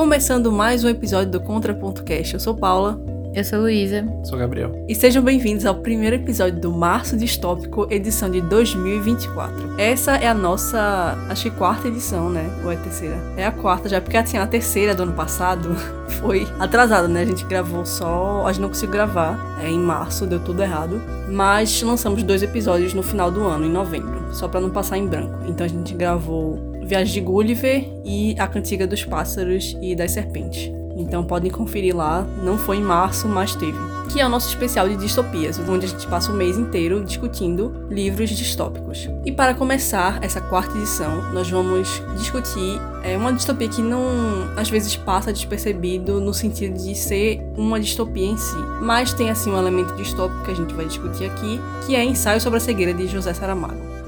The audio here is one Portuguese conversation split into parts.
Começando mais um episódio do Contraponto Cast. Eu sou Paula. Eu sou Luísa. Sou Gabriel. E sejam bem-vindos ao primeiro episódio do Março Distópico, edição de 2024. Essa é a nossa, acho que quarta edição, né? Ou é a terceira? É a quarta já, porque assim, a terceira do ano passado foi atrasada, né? A gente gravou só. A gente não conseguiu gravar é, em março, deu tudo errado. Mas lançamos dois episódios no final do ano, em novembro, só para não passar em branco. Então a gente gravou Viagem de Gulliver e A Cantiga dos Pássaros e das Serpentes. Então podem conferir lá, não foi em março, mas teve. Que é o nosso especial de distopias, onde a gente passa o mês inteiro discutindo livros distópicos. E para começar essa quarta edição, nós vamos discutir é, uma distopia que não às vezes passa despercebido no sentido de ser uma distopia em si, mas tem assim um elemento distópico que a gente vai discutir aqui, que é Ensaio sobre a Cegueira de José Saramago.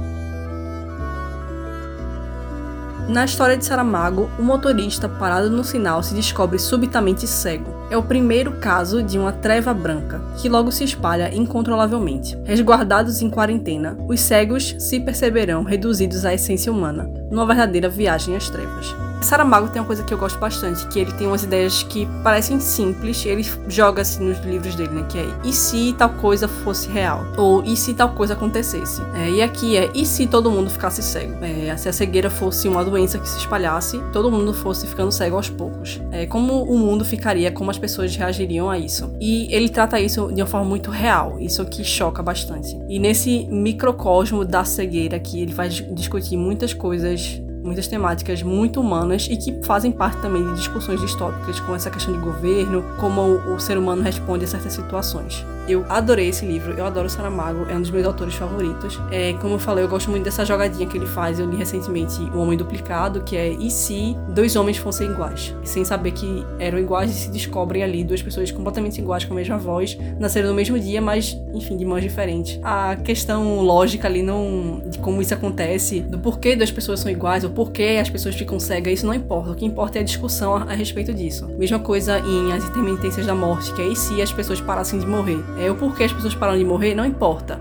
Na história de Saramago, o motorista parado no sinal se descobre subitamente cego. É o primeiro caso de uma treva branca, que logo se espalha incontrolavelmente. Resguardados em quarentena, os cegos se perceberão reduzidos à essência humana, numa verdadeira viagem às trevas. Saramago tem uma coisa que eu gosto bastante, que ele tem umas ideias que parecem simples, ele joga assim nos livros dele, né? Que é e se tal coisa fosse real? Ou e se tal coisa acontecesse? É, e aqui é e se todo mundo ficasse cego? É, se a cegueira fosse uma doença que se espalhasse, todo mundo fosse ficando cego aos poucos. É, como o mundo ficaria, como as pessoas reagiriam a isso? E ele trata isso de uma forma muito real, isso que choca bastante. E nesse microcosmo da cegueira que ele vai discutir muitas coisas muitas temáticas muito humanas e que fazem parte também de discussões distópicas com essa questão de governo, como o ser humano responde a certas situações. Eu adorei esse livro, eu adoro Saramago, é um dos meus autores favoritos. É, como eu falei, eu gosto muito dessa jogadinha que ele faz. Eu li recentemente O Homem Duplicado, que é e se dois homens fossem iguais? Sem saber que eram iguais e se descobrem ali duas pessoas completamente iguais com a mesma voz, nasceram no mesmo dia, mas enfim, de mãos diferentes. A questão lógica ali não de como isso acontece, do porquê duas pessoas são iguais, ou porquê as pessoas ficam cegas, isso não importa. O que importa é a discussão a, a respeito disso. Mesma coisa em As Intermitências da Morte, que é e se as pessoas parassem de morrer? É o porquê as pessoas param de morrer, não importa.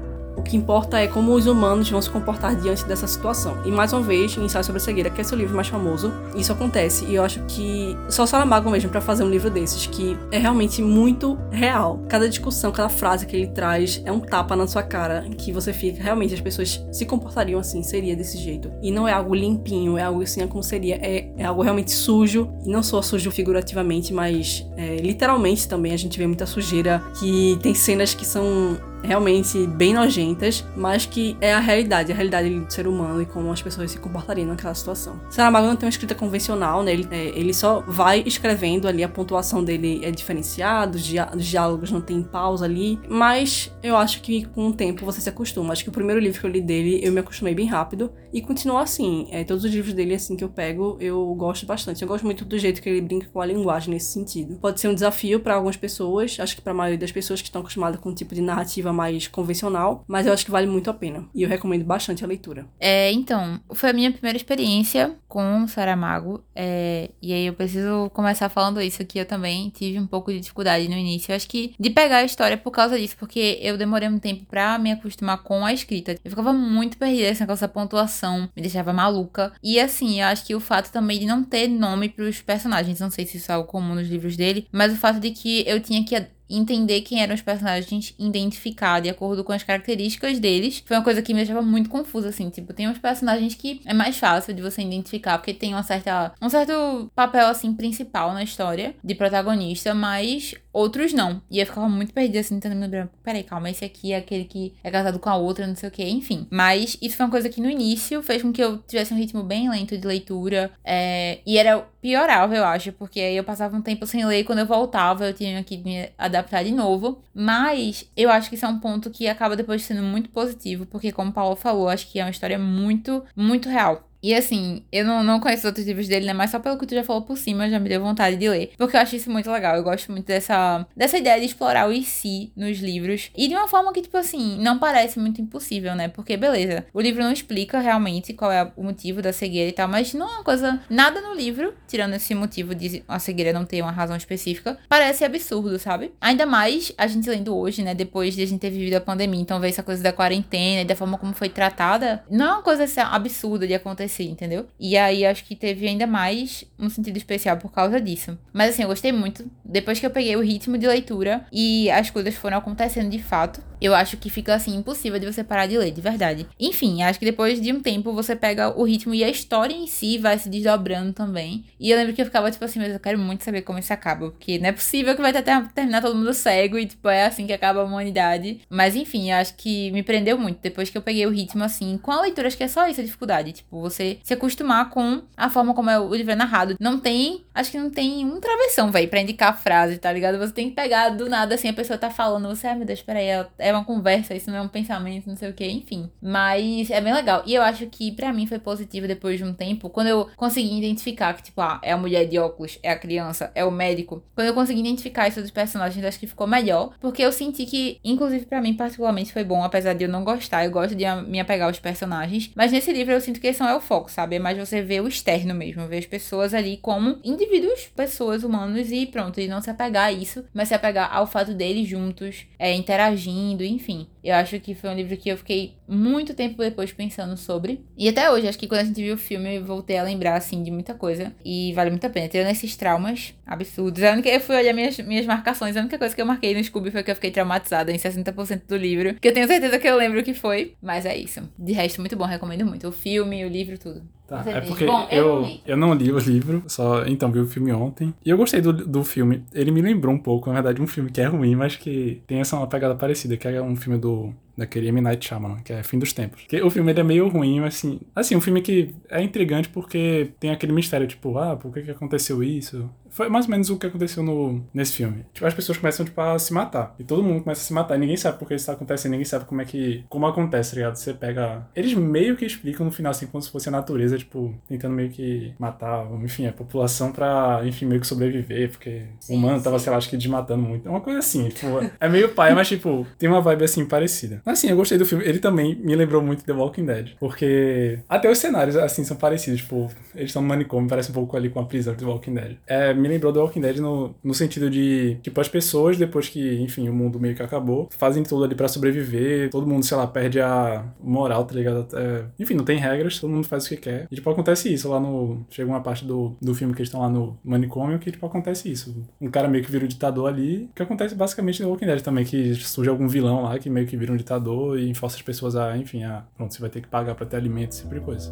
O que importa é como os humanos vão se comportar diante dessa situação. E mais uma vez, Ensaio sobre a Cegueira, que é seu livro mais famoso, isso acontece. E eu acho que só Saramago mesmo para fazer um livro desses, que é realmente muito real. Cada discussão, cada frase que ele traz é um tapa na sua cara, que você fica, realmente, as pessoas se comportariam assim, seria desse jeito. E não é algo limpinho, é algo assim, é como seria, é, é algo realmente sujo. E não só sujo figurativamente, mas é, literalmente também a gente vê muita sujeira, que tem cenas que são realmente bem nojentas, mas que é a realidade, a realidade do ser humano e como as pessoas se comportariam naquela situação. Saramago não tem uma escrita convencional, né? Ele, é, ele só vai escrevendo ali, a pontuação dele é diferenciada, os, os diálogos não tem pausa ali, mas eu acho que com o tempo você se acostuma. Acho que o primeiro livro que eu li dele, eu me acostumei bem rápido e continua assim. É, todos os livros dele, assim, que eu pego, eu gosto bastante. Eu gosto muito do jeito que ele brinca com a linguagem nesse sentido. Pode ser um desafio para algumas pessoas, acho que para a maioria das pessoas que estão acostumadas com um tipo de narrativa mais convencional, mas eu acho que vale muito a pena. E eu recomendo bastante a leitura. É, então, foi a minha primeira experiência com Saramago. É, e aí eu preciso começar falando isso, que eu também tive um pouco de dificuldade no início. Eu acho que de pegar a história por causa disso, porque eu demorei um tempo pra me acostumar com a escrita. Eu ficava muito perdida esse negócio da pontuação, me deixava maluca. E assim, eu acho que o fato também de não ter nome pros personagens, não sei se isso é algo comum nos livros dele, mas o fato de que eu tinha que entender quem eram os personagens, identificar de acordo com as características deles, foi uma coisa que me deixava muito confusa, assim. Tipo, tem uns personagens que é mais fácil de você identificar, porque tem uma certa, um certo papel, assim, principal na história, de protagonista, mas outros não. E eu ficava muito perdida, assim, tentando me lembrar, peraí, calma, esse aqui é aquele que é casado com a outra, não sei o que, enfim. Mas isso foi uma coisa que no início fez com que eu tivesse um ritmo bem lento de leitura, é, e era piorava, eu acho, porque aí eu passava um tempo sem ler e quando eu voltava eu tinha que me adaptar de novo. Mas eu acho que isso é um ponto que acaba depois sendo muito positivo, porque como o Paulo falou, acho que é uma história muito, muito real. E assim, eu não, não conheço outros livros dele, né? Mas só pelo que tu já falou por cima, já me deu vontade de ler. Porque eu acho isso muito legal. Eu gosto muito dessa, dessa ideia de explorar o e si nos livros. E de uma forma que, tipo assim, não parece muito impossível, né? Porque, beleza, o livro não explica realmente qual é o motivo da cegueira e tal, mas não é uma coisa. Nada no livro, tirando esse motivo de a cegueira não ter uma razão específica, parece absurdo, sabe? Ainda mais a gente lendo hoje, né? Depois de a gente ter vivido a pandemia, então ver essa coisa da quarentena e da forma como foi tratada, não é uma coisa assim, absurda de acontecer acontecer, entendeu? E aí acho que teve ainda mais um sentido especial por causa disso. Mas assim, eu gostei muito. Depois que eu peguei o ritmo de leitura e as coisas foram acontecendo de fato, eu acho que fica assim impossível de você parar de ler, de verdade. Enfim, acho que depois de um tempo você pega o ritmo e a história em si vai se desdobrando também. E eu lembro que eu ficava tipo assim, mas eu quero muito saber como isso acaba, porque não é possível que vai até terminar todo mundo cego e tipo é assim que acaba a humanidade. Mas enfim, acho que me prendeu muito depois que eu peguei o ritmo assim, com a leitura, acho que é só isso a dificuldade, tipo, você se acostumar com a forma como é o livro é narrado. Não tem, acho que não tem um travessão, velho, para indicar a frase, tá ligado? Você tem que pegar do nada assim, a pessoa tá falando, você, ai ah, meu Deus, peraí, é, é uma conversa, isso não é um pensamento, não sei o que, enfim. Mas é bem legal. E eu acho que para mim foi positivo depois de um tempo, quando eu consegui identificar que, tipo, ah, é a mulher de óculos, é a criança, é o médico. Quando eu consegui identificar isso dos personagens, acho que ficou melhor. Porque eu senti que, inclusive para mim, particularmente foi bom, apesar de eu não gostar. Eu gosto de me apegar aos personagens. Mas nesse livro eu sinto que esse não é o foco, sabe? É mais você ver o externo mesmo, ver as pessoas ali como indivíduos, pessoas humanos e pronto. E não se apegar a isso, mas se apegar ao fato deles juntos, é, interagindo, enfim. Eu acho que foi um livro que eu fiquei muito tempo depois pensando sobre. E até hoje, acho que quando a gente viu o filme, eu voltei a lembrar, assim, de muita coisa. E vale muito a pena. Tendo esses traumas absurdos. A única, eu fui olhar minhas, minhas marcações. A única coisa que eu marquei no Scooby foi que eu fiquei traumatizada em 60% do livro. Que eu tenho certeza que eu lembro o que foi. Mas é isso. De resto, muito bom. Recomendo muito. O filme, o livro, tudo. Tá, é porque Bom, eu, eu, eu não li o livro, só então vi o filme ontem. E eu gostei do, do filme. Ele me lembrou um pouco, na verdade, um filme que é ruim, mas que tem essa uma pegada parecida, que é um filme do daquele M. Night Shyamalan, que é Fim dos Tempos. Que o filme é meio ruim, mas assim... Assim, um filme que é intrigante porque tem aquele mistério, tipo, ah, por que que aconteceu isso? Foi mais ou menos o que aconteceu no, nesse filme. Tipo, as pessoas começam, tipo, a se matar. E todo mundo começa a se matar. E ninguém sabe por que isso tá acontecendo, ninguém sabe como é que... Como acontece, tá ligado? Você pega... Eles meio que explicam no final, assim, como se fosse a natureza, tipo, tentando meio que matar, enfim, a população pra, enfim, meio que sobreviver, porque sim, o humano tava, sei lá, acho que desmatando muito. É uma coisa assim, tipo, é meio pai, mas, tipo, tem uma vibe, assim, parecida. Assim, eu gostei do filme. Ele também me lembrou muito The Walking Dead. Porque até os cenários, assim, são parecidos. Tipo, eles estão no manicômio, parece um pouco ali com a prisão do Walking Dead. É, me lembrou The Walking Dead no, no sentido de, tipo, as pessoas, depois que, enfim, o mundo meio que acabou, fazem tudo ali para sobreviver. Todo mundo, sei lá, perde a moral, tá ligado? É, enfim, não tem regras, todo mundo faz o que quer. E, tipo, acontece isso lá no. Chega uma parte do, do filme que eles estão lá no manicômio que, tipo, acontece isso. Um cara meio que vira o ditador ali, que acontece basicamente no Walking Dead também, que surge algum vilão lá que meio que vira um ditador e força as pessoas a, enfim, a, pronto, você vai ter que pagar para ter alimento, esse tipo coisa.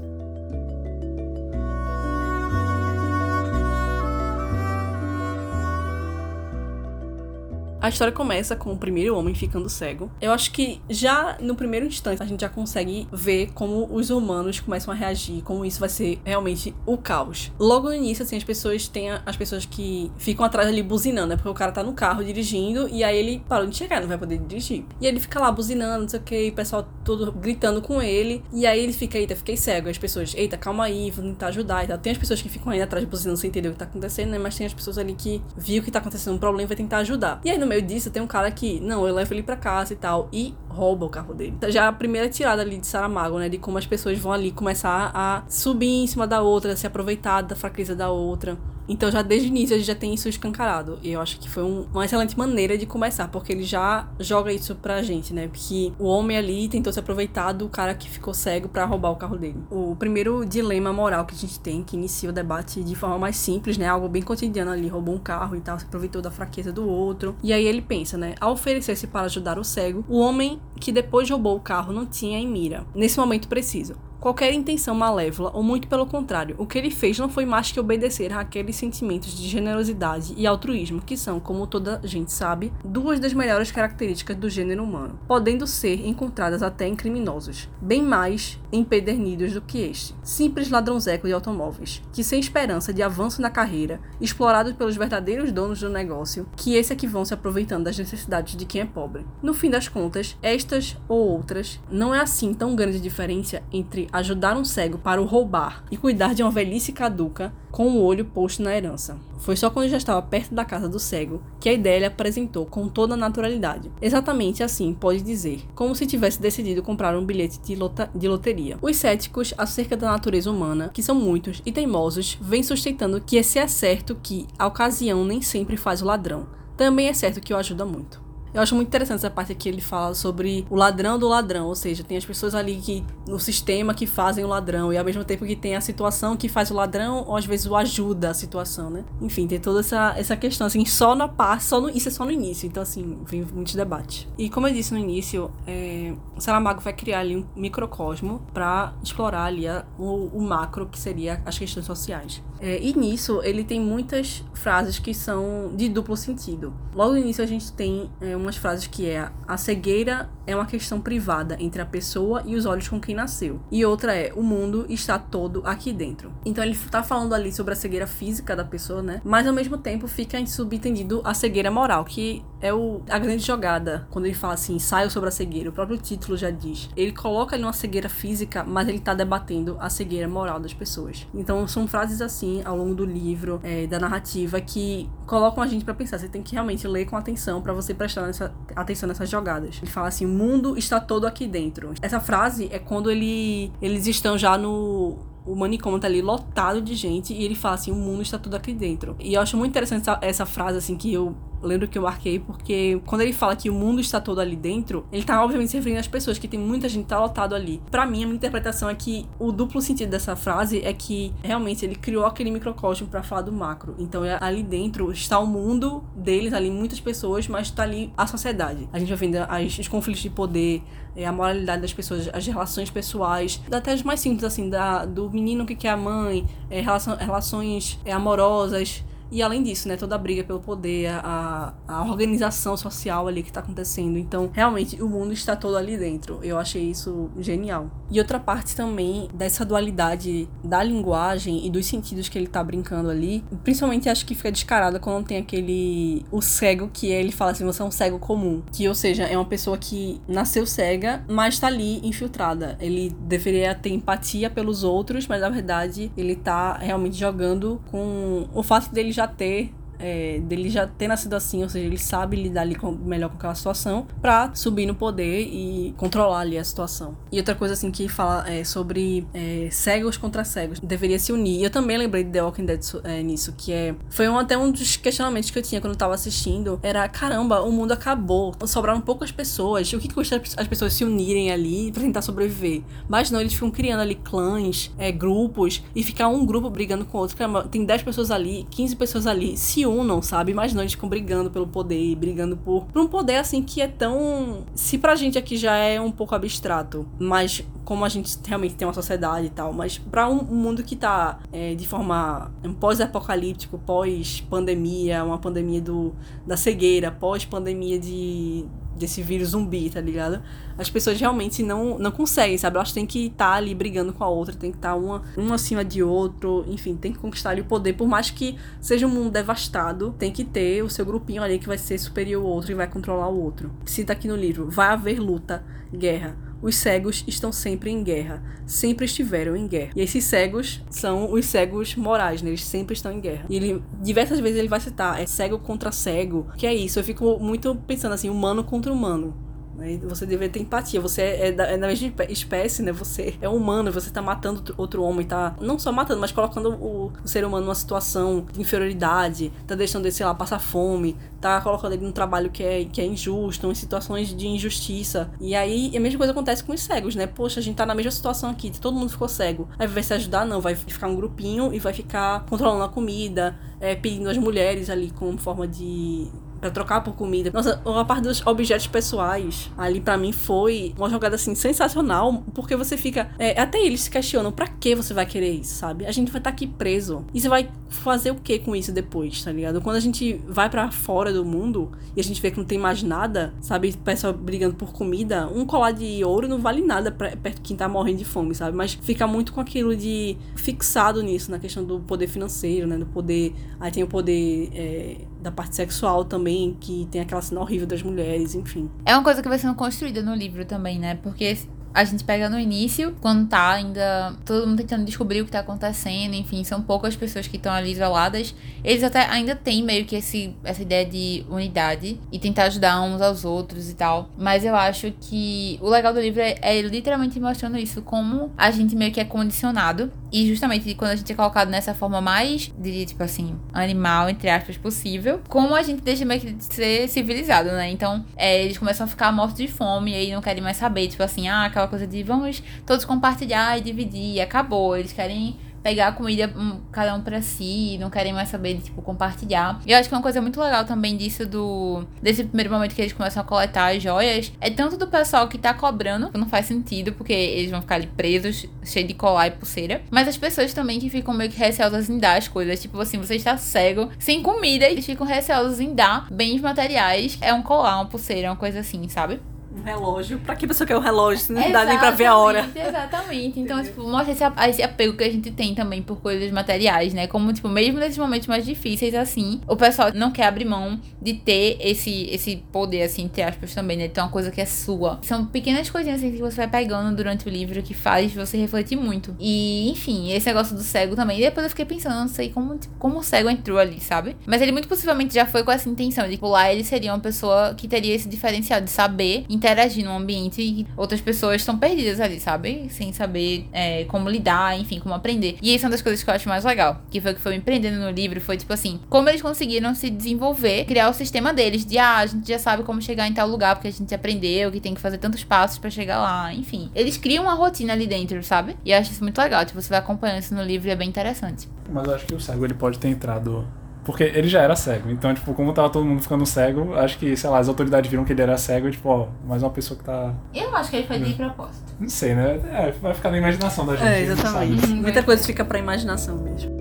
A história começa com o primeiro homem ficando cego. Eu acho que já no primeiro instante a gente já consegue ver como os humanos começam a reagir, como isso vai ser realmente o caos. Logo no início, assim, as pessoas têm as pessoas que ficam atrás ali buzinando, né? Porque o cara tá no carro dirigindo e aí ele parou de chegar, não vai poder dirigir. E ele fica lá buzinando, não sei o que, o pessoal todo gritando com ele. E aí ele fica, eita, fiquei cego. As pessoas, eita, calma aí, vou tentar ajudar e tal. Tem as pessoas que ficam aí atrás buzinando sem entender o que tá acontecendo, né? Mas tem as pessoas ali que viu que tá acontecendo um problema e vai tentar ajudar. E aí no meio disso tem um cara que, não, eu levo ele pra casa e tal, e rouba o carro dele. Já a primeira tirada ali de Saramago, né, de como as pessoas vão ali começar a subir em cima da outra, se aproveitar da fraqueza da outra. Então já desde o início a gente já tem isso escancarado. E eu acho que foi um, uma excelente maneira de começar, porque ele já joga isso pra gente, né? Que o homem ali tentou se aproveitar do cara que ficou cego para roubar o carro dele. O primeiro dilema moral que a gente tem, que inicia o debate de forma mais simples, né? Algo bem cotidiano ali, roubou um carro e tal, se aproveitou da fraqueza do outro. E aí ele pensa, né? Ao oferecer-se para ajudar o cego, o homem que depois roubou o carro não tinha em mira, nesse momento preciso qualquer intenção malévola, ou muito pelo contrário, o que ele fez não foi mais que obedecer àqueles sentimentos de generosidade e altruísmo que são, como toda gente sabe, duas das melhores características do gênero humano, podendo ser encontradas até em criminosos, bem mais empedernidos do que este, simples ladrãozeco de automóveis, que sem esperança de avanço na carreira, explorados pelos verdadeiros donos do negócio, que esse é que vão se aproveitando das necessidades de quem é pobre. No fim das contas, estas ou outras, não é assim tão grande diferença entre ajudar um cego para o roubar e cuidar de uma velhice caduca com o olho posto na herança. Foi só quando já estava perto da casa do cego que a ideia lhe apresentou com toda a naturalidade. Exatamente assim, pode dizer, como se tivesse decidido comprar um bilhete de, lota de loteria. Os céticos acerca da natureza humana, que são muitos e teimosos, vêm sustentando que esse é certo que a ocasião nem sempre faz o ladrão. Também é certo que o ajuda muito. Eu acho muito interessante essa parte aqui, ele fala sobre o ladrão do ladrão, ou seja, tem as pessoas ali que no sistema que fazem o ladrão, e ao mesmo tempo que tem a situação que faz o ladrão, ou às vezes o ajuda a situação, né? Enfim, tem toda essa, essa questão, assim, só na parte, só no, isso é só no início, então assim, vem muitos debates. E como eu disse no início, é, o Saramago vai criar ali um microcosmo para explorar ali a, o, o macro, que seria as questões sociais. É, e nisso ele tem muitas frases que são de duplo sentido. Logo no início a gente tem é, umas frases que é a cegueira é uma questão privada entre a pessoa e os olhos com quem nasceu. E outra é o mundo está todo aqui dentro. Então ele está falando ali sobre a cegueira física da pessoa, né? Mas ao mesmo tempo fica subentendido a cegueira moral, que é o, a grande jogada quando ele fala assim, ensaio sobre a cegueira. O próprio título já diz. Ele coloca ali uma cegueira física, mas ele está debatendo a cegueira moral das pessoas. Então são frases assim ao longo do livro, é, da narrativa, que colocam a gente para pensar. Você tem que realmente ler com atenção para você prestar nessa, atenção nessas jogadas. Ele fala assim: mundo está todo aqui dentro. Essa frase é quando ele, eles estão já no o manicômio tá ali lotado de gente e ele fala assim: o mundo está tudo aqui dentro. E eu acho muito interessante essa, essa frase, assim, que eu lembro que eu marquei, porque quando ele fala que o mundo está todo ali dentro, ele tá obviamente se referindo às pessoas, que tem muita gente tá lotado ali. Para mim, a minha interpretação é que o duplo sentido dessa frase é que realmente ele criou aquele microcosmo para falar do macro. Então, é, ali dentro está o mundo deles, ali muitas pessoas, mas tá ali a sociedade. A gente vai vendo as, os conflitos de poder, é, a moralidade das pessoas, as relações pessoais, até as mais simples, assim, da, do menino que quer a mãe, é, relação, relações é, amorosas, e além disso, né, toda a briga pelo poder, a, a organização social ali que tá acontecendo. Então, realmente, o mundo está todo ali dentro. Eu achei isso genial. E outra parte também dessa dualidade da linguagem e dos sentidos que ele tá brincando ali, principalmente acho que fica descarada quando tem aquele. o cego que ele fala assim: você é um cego comum. Que, ou seja, é uma pessoa que nasceu cega, mas tá ali infiltrada. Ele deveria ter empatia pelos outros, mas na verdade ele tá realmente jogando com o fato dele já ter é, dele já ter nascido assim, ou seja, ele sabe lidar ali com, melhor com aquela situação pra subir no poder e controlar ali a situação. E outra coisa assim que fala é, sobre é, cegos contra cegos, deveria se unir. Eu também lembrei de The Walking Dead é, nisso, que é foi um, até um dos questionamentos que eu tinha quando eu tava assistindo, era caramba, o mundo acabou, sobraram poucas pessoas, o que, custa as pessoas se unirem ali pra tentar sobreviver? Mas não, eles ficam criando ali clãs, é, grupos, e ficar um grupo brigando com o outro. Caramba, tem 10 pessoas ali, 15 pessoas ali, se unam, sabe? Imagina eles ficam brigando pelo poder, brigando por, por um poder assim que é tão. Se pra gente aqui já é um pouco abstrato, mas como a gente realmente tem uma sociedade e tal, mas para um mundo que tá é, de forma pós-apocalíptico, pós-pandemia, uma pandemia do, da cegueira, pós-pandemia de desse vírus zumbi, tá ligado? As pessoas realmente não, não conseguem, sabe? Elas têm que estar tá ali brigando com a outra, tem que estar tá uma, uma acima de outro, enfim, tem que conquistar ali o poder, por mais que seja um mundo devastado, tem que ter o seu grupinho ali que vai ser superior ao outro e vai controlar o outro. Cita aqui no livro, vai haver luta, guerra os cegos estão sempre em guerra, sempre estiveram em guerra. E esses cegos são os cegos morais, né? Eles sempre estão em guerra. E ele, diversas vezes ele vai citar, é cego contra cego, que é isso. Eu fico muito pensando assim, humano contra humano. Né? Você deveria ter empatia. Você é da, é da mesma espécie, né? Você é humano, você tá matando outro homem, tá não só matando, mas colocando o, o ser humano numa situação de inferioridade, tá deixando ele, sei lá, passar fome, tá colocando ele num trabalho que é, que é injusto, em situações de injustiça. E aí a mesma coisa acontece com os cegos, né? Poxa, a gente tá na mesma situação aqui, todo mundo ficou cego. Aí vai se ajudar, não, vai ficar um grupinho e vai ficar controlando a comida, é, pedindo as mulheres ali como forma de para trocar por comida. Nossa, a parte dos objetos pessoais ali para mim foi uma jogada assim sensacional, porque você fica. É, até eles se questionam pra que você vai querer isso, sabe? A gente vai estar tá aqui preso. E você vai fazer o que com isso depois, tá ligado? Quando a gente vai para fora do mundo e a gente vê que não tem mais nada, sabe? Pessoal brigando por comida, um colar de ouro não vale nada pra, perto de quem tá morrendo de fome, sabe? Mas fica muito com aquilo de fixado nisso, na questão do poder financeiro, né? Do poder. Aí tem o poder. É, da parte sexual também, que tem aquela cena horrível das mulheres, enfim. É uma coisa que vai sendo construída no livro também, né? Porque a gente pega no início, quando tá ainda todo mundo tentando descobrir o que tá acontecendo, enfim, são poucas pessoas que estão ali isoladas. Eles até ainda têm meio que esse, essa ideia de unidade e tentar ajudar uns aos outros e tal. Mas eu acho que o legal do livro é, é literalmente mostrando isso, como a gente meio que é condicionado E justamente quando a gente é colocado nessa forma mais, de tipo assim, animal, entre aspas, possível, como a gente deixa meio que de ser civilizado, né? Então, é, eles começam a ficar mortos de fome e aí não querem mais saber, tipo assim, ah, aquela coisa de vamos todos compartilhar e dividir, e acabou. Eles querem pegar a comida um, cada um para si, não querem mais saber de tipo compartilhar. E eu acho que uma coisa muito legal também disso do desse primeiro momento que eles começam a coletar as joias é tanto do pessoal que tá cobrando, que não faz sentido porque eles vão ficar ali presos, cheio de colar e pulseira, mas as pessoas também que ficam meio que receosas em dar as coisas, tipo assim, você está cego, sem comida, e eles ficam receosos em dar bens materiais, é um colar, uma pulseira, uma coisa assim, sabe? Um relógio. Pra que pessoa quer um relógio se não dá nem pra ver a hora? Exatamente. Então, tipo, mostra esse, esse apego que a gente tem também por coisas materiais, né? Como, tipo, mesmo nesses momentos mais difíceis, assim, o pessoal não quer abrir mão de ter esse, esse poder, assim, entre aspas, também, né? Então, uma coisa que é sua. São pequenas coisinhas, assim, que você vai pegando durante o livro que faz você refletir muito. E, enfim, esse negócio do cego também. E depois eu fiquei pensando, não sei como, tipo, como o cego entrou ali, sabe? Mas ele muito possivelmente já foi com essa intenção de, tipo, lá ele seria uma pessoa que teria esse diferencial de saber interagir num ambiente e outras pessoas estão perdidas ali, sabe? Sem saber é, como lidar, enfim, como aprender. E isso é uma das coisas que eu acho mais legal. Que foi o que foi me prendendo no livro, foi tipo assim, como eles conseguiram se desenvolver, criar o sistema deles, de ah, a gente já sabe como chegar em tal lugar, porque a gente aprendeu que tem que fazer tantos passos para chegar lá, enfim. Eles criam uma rotina ali dentro, sabe? E eu acho isso muito legal. Tipo, você vai acompanhando isso no livro e é bem interessante. Mas eu acho que o cego ele pode ter entrado porque ele já era cego. Então, tipo, como tava todo mundo ficando cego, acho que, sei lá, as autoridades viram que ele era cego e, tipo, ó, mais uma pessoa que tá. Eu acho que ele foi de propósito. Não sei, né? É, vai ficar na imaginação da gente. É, exatamente. Muita coisa fica pra imaginação mesmo.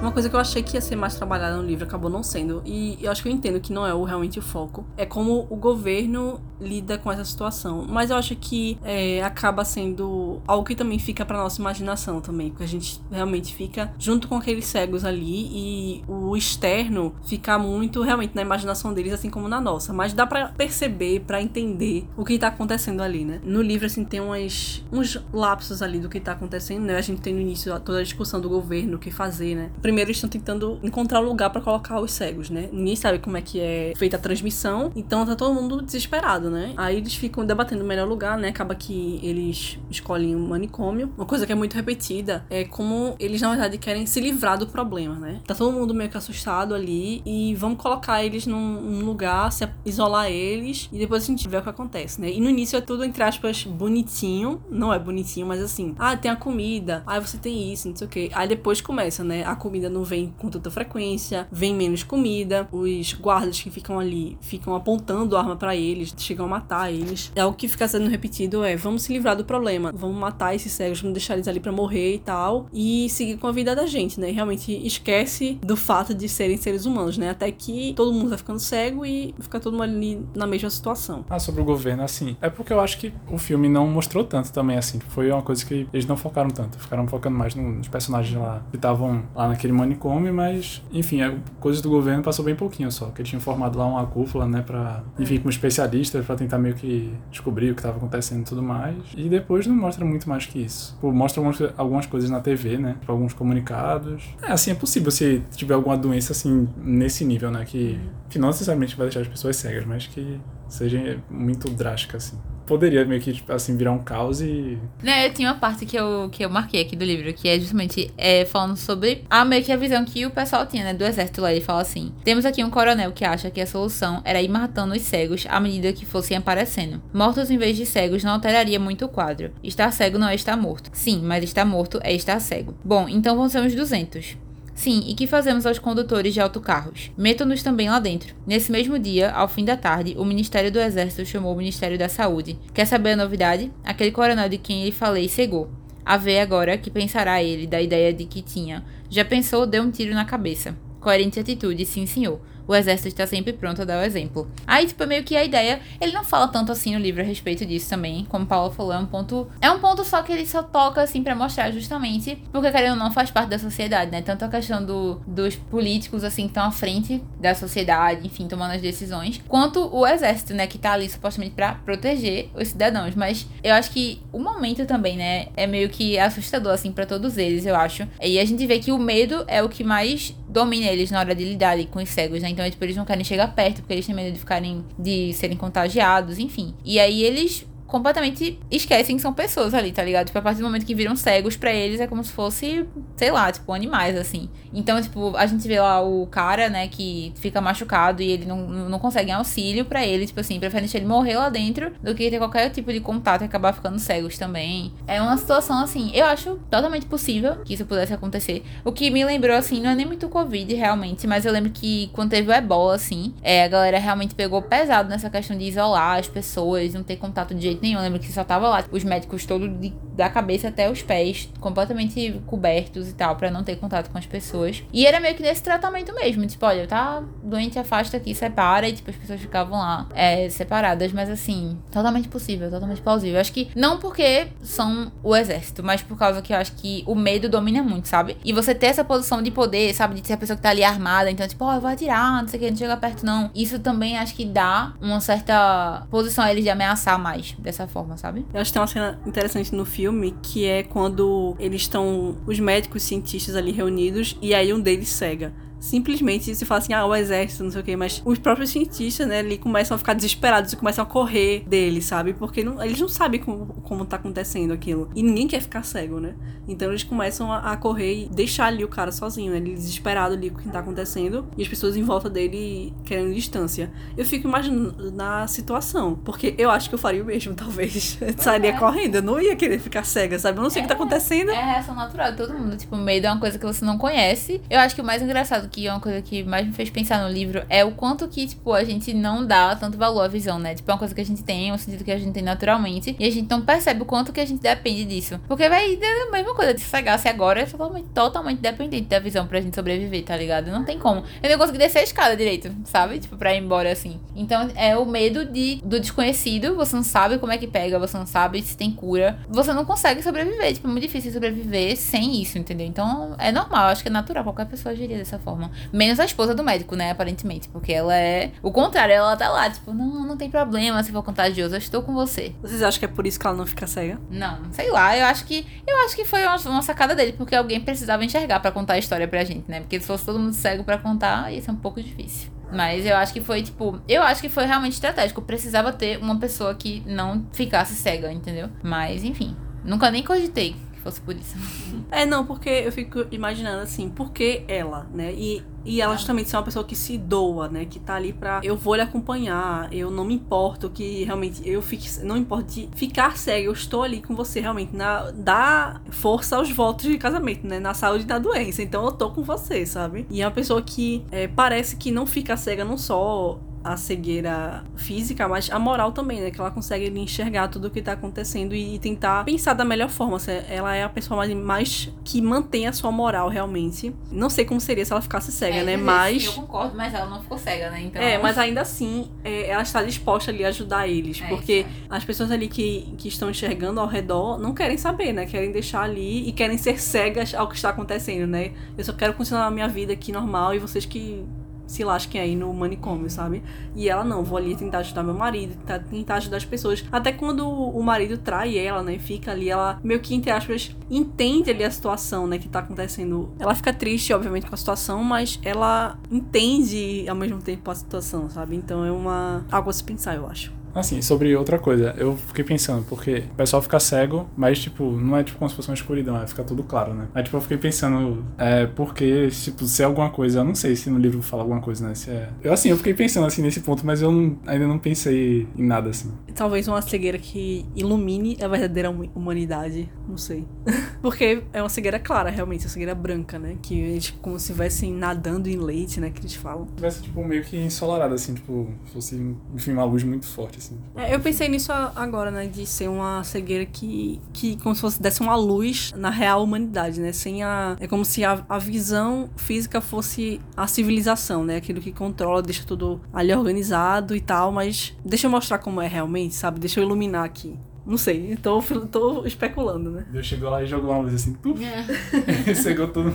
Uma coisa que eu achei que ia ser mais trabalhada no livro acabou não sendo. E eu acho que eu entendo que não é realmente o foco. É como o governo lida com essa situação. Mas eu acho que é, acaba sendo algo que também fica pra nossa imaginação também. Porque a gente realmente fica junto com aqueles cegos ali e o externo fica muito realmente na imaginação deles, assim como na nossa. Mas dá para perceber, para entender o que tá acontecendo ali, né? No livro, assim, tem umas, uns lapsos ali do que tá acontecendo, né? A gente tem no início toda a discussão do governo, o que fazer, né? Primeiro estão tentando encontrar um lugar para colocar os cegos, né? Ninguém sabe como é que é feita a transmissão, então tá todo mundo desesperado, né? Aí eles ficam debatendo o melhor lugar, né? Acaba que eles escolhem um manicômio. Uma coisa que é muito repetida é como eles, na verdade, querem se livrar do problema, né? Tá todo mundo meio que assustado ali e vamos colocar eles num, num lugar, se isolar eles e depois a gente vê o que acontece, né? E no início é tudo, entre aspas, bonitinho. Não é bonitinho, mas assim, ah, tem a comida, aí você tem isso, não sei o quê. Aí depois começa, né? A comida não vem com tanta frequência, vem menos comida, os guardas que ficam ali ficam apontando arma para eles, chegam a matar eles. É o que fica sendo repetido é: vamos se livrar do problema, vamos matar esses cegos, vamos deixar eles ali para morrer e tal, e seguir com a vida da gente, né? Realmente esquece do fato de serem seres humanos, né? Até que todo mundo vai ficando cego e fica todo mundo ali na mesma situação. Ah, sobre o governo, assim, é porque eu acho que o filme não mostrou tanto também, assim. Foi uma coisa que eles não focaram tanto, ficaram focando mais nos personagens lá que estavam lá naquele manicômio, mas, enfim, a coisa do governo passou bem pouquinho só, que tinham formado lá uma cúpula, né, pra, enfim, com especialistas para tentar meio que descobrir o que estava acontecendo e tudo mais. E depois não mostra muito mais que isso. Mostra algumas, algumas coisas na TV, né? Tipo, alguns comunicados. É, assim, é possível se tiver alguma doença, assim, nesse nível, né? Que, que não necessariamente vai deixar as pessoas cegas, mas que seja muito drástica, assim poderia meio que, assim, virar um caos e. Né, tinha uma parte que eu, que eu marquei aqui do livro, que é justamente é, falando sobre a meio que a visão que o pessoal tinha, né, do exército lá. Ele fala assim: temos aqui um coronel que acha que a solução era ir matando os cegos à medida que fossem aparecendo. Mortos em vez de cegos não alteraria muito o quadro. Estar cego não é estar morto. Sim, mas estar morto é estar cego. Bom, então vão ser uns 200. Sim, e que fazemos aos condutores de autocarros? Metam-nos também lá dentro. Nesse mesmo dia, ao fim da tarde, o Ministério do Exército chamou o Ministério da Saúde. Quer saber a novidade? Aquele coronel de quem lhe falei cegou. A ver agora que pensará ele da ideia de que tinha. Já pensou, deu um tiro na cabeça. Coerente atitude, sim senhor o exército está sempre pronto a dar o exemplo. Aí, tipo, é meio que a ideia, ele não fala tanto assim no livro a respeito disso também, como Paulo falou, é um ponto, é um ponto só que ele só toca assim para mostrar justamente porque querendo ou não faz parte da sociedade, né? Tanto a questão do, dos políticos assim que estão à frente da sociedade, enfim, tomando as decisões, quanto o exército, né, que tá ali supostamente para proteger os cidadãos, mas eu acho que o momento também, né, é meio que assustador assim para todos eles, eu acho. E a gente vê que o medo é o que mais domina eles na hora de lidar ali com os cegos, né? Então, é, tipo, eles não querem chegar perto porque eles têm medo de ficarem, de serem contagiados, enfim. E aí eles completamente esquecem que são pessoas ali, tá ligado? Tipo, a partir do momento que viram cegos para eles, é como se fosse, sei lá, tipo, animais, assim. Então, tipo, a gente vê lá o cara, né, que fica machucado e ele não, não consegue auxílio para ele, tipo assim, prefere deixar ele morrer lá dentro do que ter qualquer tipo de contato e acabar ficando cegos também. É uma situação, assim, eu acho totalmente possível que isso pudesse acontecer. O que me lembrou, assim, não é nem muito Covid, realmente, mas eu lembro que quando teve o ebola, assim, é, a galera realmente pegou pesado nessa questão de isolar as pessoas, não ter contato de jeito nenhum. Eu lembro que só tava lá, os médicos todos de, da cabeça até os pés, completamente cobertos e tal, para não ter contato com as pessoas. E era meio que nesse tratamento mesmo, tipo, olha, tá doente, afasta aqui, separa, e tipo, as pessoas ficavam lá é, separadas, mas assim, totalmente possível, totalmente plausível. Acho que não porque são o exército, mas por causa que eu acho que o medo domina muito, sabe? E você ter essa posição de poder, sabe, de ser a pessoa que tá ali armada, então, tipo, ó, oh, eu vou atirar, não sei o que, não chega perto, não. Isso também acho que dá uma certa posição a eles de ameaçar mais dessa forma, sabe? Eu acho que tem uma cena interessante no filme que é quando eles estão, os médicos cientistas ali reunidos, e aí um deles cega simplesmente se fala assim, ah, o exército, não sei o que, mas os próprios cientistas, né, ali começam a ficar desesperados e começam a correr deles, sabe? Porque não, eles não sabem como, como tá acontecendo aquilo. E ninguém quer ficar cego, né? Então eles começam a, a correr e deixar ali o cara sozinho, né? Ele desesperado ali com o que tá acontecendo e as pessoas em volta dele querendo distância. Eu fico imaginando na situação, porque eu acho que eu faria o mesmo, talvez. Eu sairia é. correndo, eu não ia querer ficar cega, sabe? Eu não sei o que tá é, acontecendo. É a reação natural de todo mundo. Tipo, medo é uma coisa que você não conhece. Eu acho que o mais engraçado que é uma coisa que mais me fez pensar no livro é o quanto que, tipo, a gente não dá tanto valor à visão, né? Tipo, é uma coisa que a gente tem, é um sentido que a gente tem naturalmente, e a gente não percebe o quanto que a gente depende disso. Porque, vai é a mesma coisa, de cegar-se agora é totalmente, totalmente dependente da visão pra gente sobreviver, tá ligado? Não tem como. Eu não consegui descer a escada direito, sabe? Tipo, pra ir embora assim. Então, é o medo de, do desconhecido, você não sabe como é que pega, você não sabe se tem cura. Você não consegue sobreviver, tipo, é muito difícil sobreviver sem isso, entendeu? Então, é normal, acho que é natural, qualquer pessoa agiria dessa forma. Menos a esposa do médico, né? Aparentemente. Porque ela é. O contrário, ela tá lá, tipo, não, não tem problema se for contagioso, eu estou com você. Vocês acham que é por isso que ela não fica cega? Não, sei lá. Eu acho que. Eu acho que foi uma, uma sacada dele, porque alguém precisava enxergar para contar a história pra gente, né? Porque se fosse todo mundo cego para contar, ia ser um pouco difícil. Mas eu acho que foi, tipo, eu acho que foi realmente estratégico. Precisava ter uma pessoa que não ficasse cega, entendeu? Mas, enfim. Nunca nem cogitei fosse por isso. É, não, porque eu fico imaginando assim, por que ela, né? E, e ela justamente ser uma pessoa que se doa, né? Que tá ali pra. Eu vou lhe acompanhar, eu não me importo que realmente eu fique. Não importa de ficar cega, eu estou ali com você realmente. Na, dá força aos votos de casamento, né? Na saúde da doença. Então eu tô com você, sabe? E é uma pessoa que é, parece que não fica cega não só a cegueira física, mas a moral também, né? Que ela consegue enxergar tudo o que tá acontecendo e tentar pensar da melhor forma. Ela é a pessoa mais, mais que mantém a sua moral realmente. Não sei como seria se ela ficasse cega, é, né? Mas. eu concordo, mas ela não ficou cega, né? Então... É, mas ainda assim, é, ela está disposta ali a ajudar eles. É, porque as pessoas ali que, que estão enxergando ao redor não querem saber, né? Querem deixar ali e querem ser cegas ao que está acontecendo, né? Eu só quero continuar a minha vida aqui normal e vocês que se lasquem aí no manicômio, sabe? E ela não, vou ali tentar ajudar meu marido, tentar, tentar ajudar as pessoas. Até quando o marido trai ela, né? Fica ali, ela meio que, entre aspas, entende ali a situação, né? Que tá acontecendo. Ela fica triste, obviamente, com a situação, mas ela entende ao mesmo tempo a situação, sabe? Então é uma. algo a se pensar, eu acho. Assim, sobre outra coisa, eu fiquei pensando, porque o pessoal fica cego, mas, tipo, não é tipo como se fosse uma escuridão, é ficar tudo claro, né? Aí, tipo, eu fiquei pensando, é, porque, tipo, se é alguma coisa, eu não sei se no livro fala alguma coisa, né? Se é... Eu, assim, eu fiquei pensando, assim, nesse ponto, mas eu não, ainda não pensei em nada, assim. Talvez uma cegueira que ilumine a verdadeira humanidade, não sei. porque é uma cegueira clara, realmente, uma cegueira branca, né? Que eles, como se estivessem nadando em leite, né? Que eles falam. Tivesse, tipo, meio que ensolarado, assim, tipo, fosse, enfim, uma luz muito forte assim. É, eu pensei nisso agora, né? De ser uma cegueira que, que como se fosse desse uma luz na real humanidade, né? Sem a. É como se a, a visão física fosse a civilização, né? Aquilo que controla, deixa tudo ali organizado e tal, mas deixa eu mostrar como é realmente, sabe? Deixa eu iluminar aqui. Não sei, tô, tô especulando, né? Deus chegou lá e jogou uma luz assim, puf, é. cegou tudo.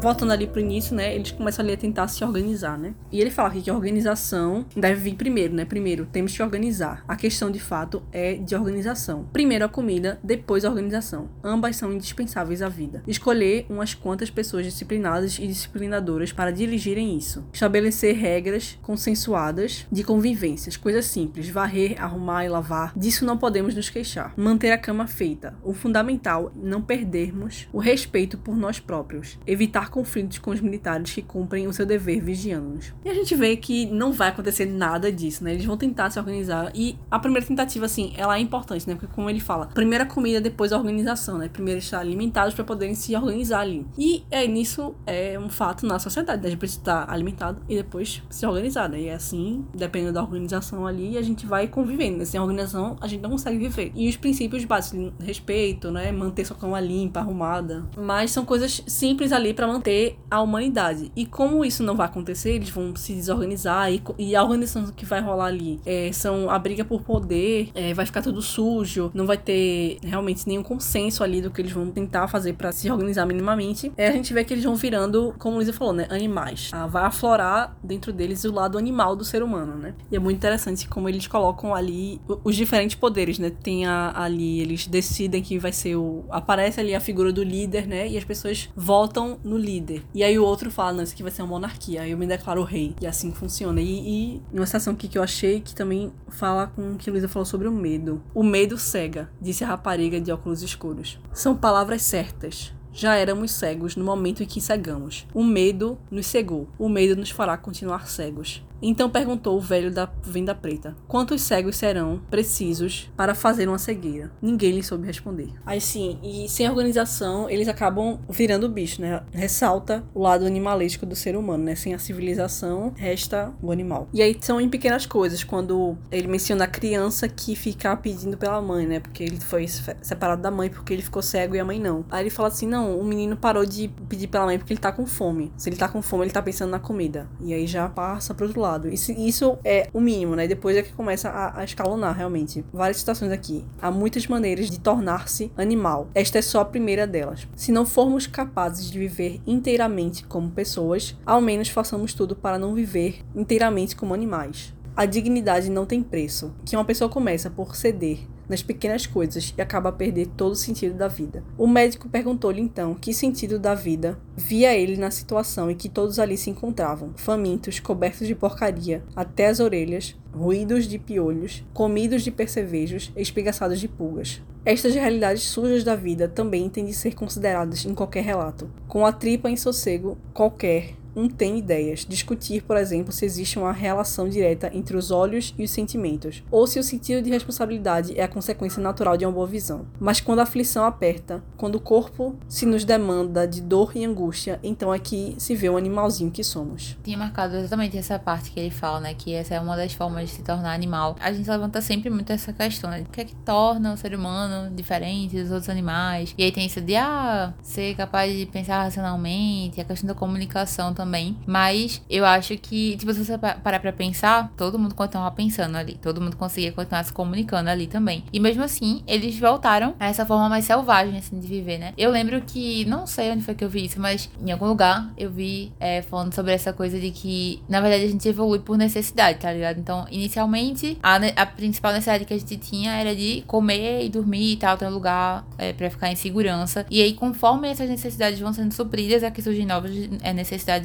Voltando ali pro início, né, eles começam ali a tentar se organizar, né? E ele fala aqui que a organização deve vir primeiro, né? Primeiro, temos que organizar. A questão de fato é de organização. Primeiro a comida, depois a organização. Ambas são indispensáveis à vida. Escolher umas quantas pessoas disciplinadas e disciplinadoras para dirigirem isso. Estabelecer regras consensuadas de convivências, coisas simples, varrer, arrumar e lavar. Disso não podemos nos queixar. Manter a cama feita. O fundamental, não perdermos o respeito por nós próprios. Evitar conflitos com os militares que cumprem o seu dever vigiando-nos. E a gente vê que não vai acontecer nada disso, né? Eles vão tentar se organizar. E a primeira tentativa, assim, ela é importante, né? Porque, como ele fala, primeira comida, depois a organização, né? Primeiro estar alimentados para poderem se organizar ali. E é nisso é um fato na sociedade, né? A gente precisa estar alimentado e depois se organizar, né? E é assim, dependendo da organização ali, a gente vai convivendo. Né? Sem organização, a gente não consegue viver. E os princípios básicos, respeito, né? Manter sua cama limpa, arrumada. Mas são coisas simples ali para manter a humanidade. E como isso não vai acontecer, eles vão se desorganizar e, e a organização que vai rolar ali é, são a briga por poder, é, vai ficar tudo sujo, não vai ter realmente nenhum consenso ali do que eles vão tentar fazer para se organizar minimamente. É, a gente vê que eles vão virando, como o Luísa falou, né? Animais. Ah, vai aflorar dentro deles o lado animal do ser humano, né? E é muito interessante como eles colocam ali os diferentes poderes, né? Tem a, ali, eles decidem que vai ser o. Aparece ali a figura do líder, né? E as pessoas votam no líder. E aí o outro fala, não, isso aqui vai ser uma monarquia. Aí eu me declaro rei. E assim funciona. E, e uma situação aqui que eu achei que também fala com o que Luísa falou sobre o medo. O medo cega, disse a rapariga de óculos escuros. São palavras certas. Já éramos cegos no momento em que cegamos. O medo nos cegou. O medo nos fará continuar cegos. Então perguntou o velho da venda preta: Quantos cegos serão precisos para fazer uma cegueira? Ninguém lhe soube responder. Aí sim, e sem organização, eles acabam virando bicho, né? Ressalta o lado animalístico do ser humano, né? Sem a civilização, resta o animal. E aí são em pequenas coisas, quando ele menciona a criança que fica pedindo pela mãe, né? Porque ele foi separado da mãe porque ele ficou cego e a mãe não. Aí ele fala assim: Não, o menino parou de pedir pela mãe porque ele tá com fome. Se ele tá com fome, ele tá pensando na comida. E aí já passa pro outro lado lado. Isso, isso é o mínimo, né? Depois é que começa a, a escalonar, realmente. Várias situações aqui. Há muitas maneiras de tornar-se animal. Esta é só a primeira delas. Se não formos capazes de viver inteiramente como pessoas, ao menos façamos tudo para não viver inteiramente como animais. A dignidade não tem preço, que uma pessoa começa por ceder nas pequenas coisas e acaba a perder todo o sentido da vida. O médico perguntou-lhe então que sentido da vida via ele na situação em que todos ali se encontravam, famintos, cobertos de porcaria, até as orelhas, ruídos de piolhos, comidos de percevejos, espigaçados de pulgas. Estas realidades sujas da vida também têm de ser consideradas em qualquer relato. Com a tripa em sossego qualquer, um tem ideias. Discutir, por exemplo, se existe uma relação direta entre os olhos e os sentimentos, ou se o sentido de responsabilidade é a consequência natural de uma boa visão. Mas quando a aflição aperta, quando o corpo se nos demanda de dor e angústia, então é que se vê o animalzinho que somos. Tinha marcado exatamente essa parte que ele fala, né? Que essa é uma das formas de se tornar animal. A gente levanta sempre muito essa questão, né? O que é que torna o ser humano diferente dos outros animais? E aí tem isso de, ah, ser capaz de pensar racionalmente, a questão da comunicação também. Mas eu acho que, tipo, se você parar pra pensar, todo mundo continuava pensando ali. Todo mundo conseguia continuar se comunicando ali também. E mesmo assim, eles voltaram a essa forma mais selvagem, assim, de viver, né? Eu lembro que, não sei onde foi que eu vi isso, mas em algum lugar eu vi é, falando sobre essa coisa de que, na verdade, a gente evolui por necessidade, tá ligado? Então, inicialmente, a, a principal necessidade que a gente tinha era de comer e dormir e tal, ter um lugar é, para ficar em segurança. E aí, conforme essas necessidades vão sendo supridas, é que surgem novas é,